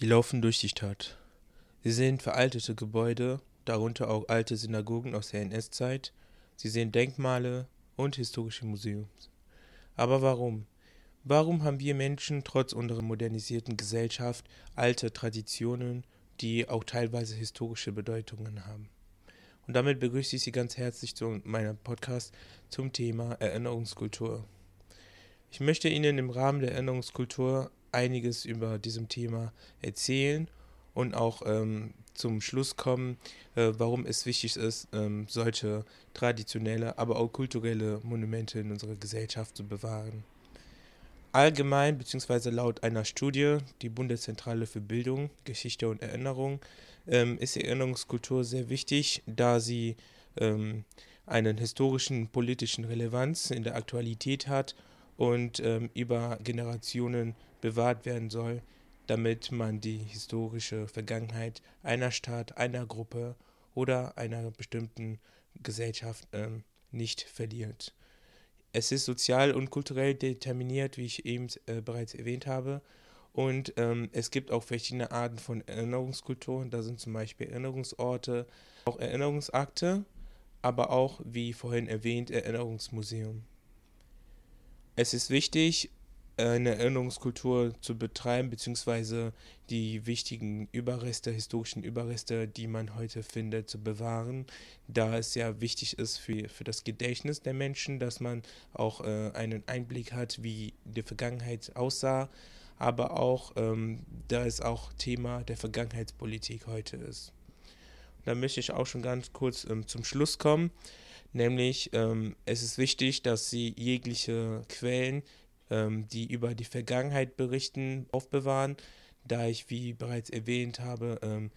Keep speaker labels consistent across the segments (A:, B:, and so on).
A: Sie laufen durch die Stadt. Sie sehen veraltete Gebäude, darunter auch alte Synagogen aus der NS-Zeit. Sie sehen Denkmale und historische Museums. Aber warum? Warum haben wir Menschen trotz unserer modernisierten Gesellschaft alte Traditionen, die auch teilweise historische Bedeutungen haben? Und damit begrüße ich Sie ganz herzlich zu meinem Podcast zum Thema Erinnerungskultur. Ich möchte Ihnen im Rahmen der Erinnerungskultur einiges über diesem Thema erzählen und auch ähm, zum Schluss kommen, äh, warum es wichtig ist, ähm, solche traditionelle, aber auch kulturelle Monumente in unserer Gesellschaft zu bewahren. Allgemein bzw. laut einer Studie, die Bundeszentrale für Bildung, Geschichte und Erinnerung, ähm, ist Erinnerungskultur sehr wichtig, da sie ähm, einen historischen, politischen Relevanz in der Aktualität hat und ähm, über Generationen bewahrt werden soll, damit man die historische Vergangenheit einer Stadt, einer Gruppe oder einer bestimmten Gesellschaft ähm, nicht verliert. Es ist sozial und kulturell determiniert, wie ich eben äh, bereits erwähnt habe. Und ähm, es gibt auch verschiedene Arten von Erinnerungskulturen. Da sind zum Beispiel Erinnerungsorte, auch Erinnerungsakte, aber auch, wie vorhin erwähnt, Erinnerungsmuseum. Es ist wichtig, eine Erinnerungskultur zu betreiben, beziehungsweise die wichtigen Überreste, historischen Überreste, die man heute findet, zu bewahren, da es ja wichtig ist für, für das Gedächtnis der Menschen, dass man auch äh, einen Einblick hat, wie die Vergangenheit aussah, aber auch, ähm, da es auch Thema der Vergangenheitspolitik heute ist. Da möchte ich auch schon ganz kurz ähm, zum Schluss kommen. Nämlich, ähm, es ist wichtig, dass sie jegliche Quellen, ähm, die über die Vergangenheit berichten, aufbewahren, da ich, wie bereits erwähnt habe, ähm,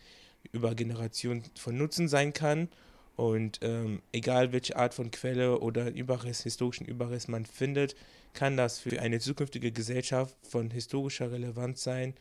A: über Generationen von Nutzen sein kann. Und ähm, egal welche Art von Quelle oder Überrest, historischen Überrest man findet, kann das für eine zukünftige Gesellschaft von historischer Relevanz sein.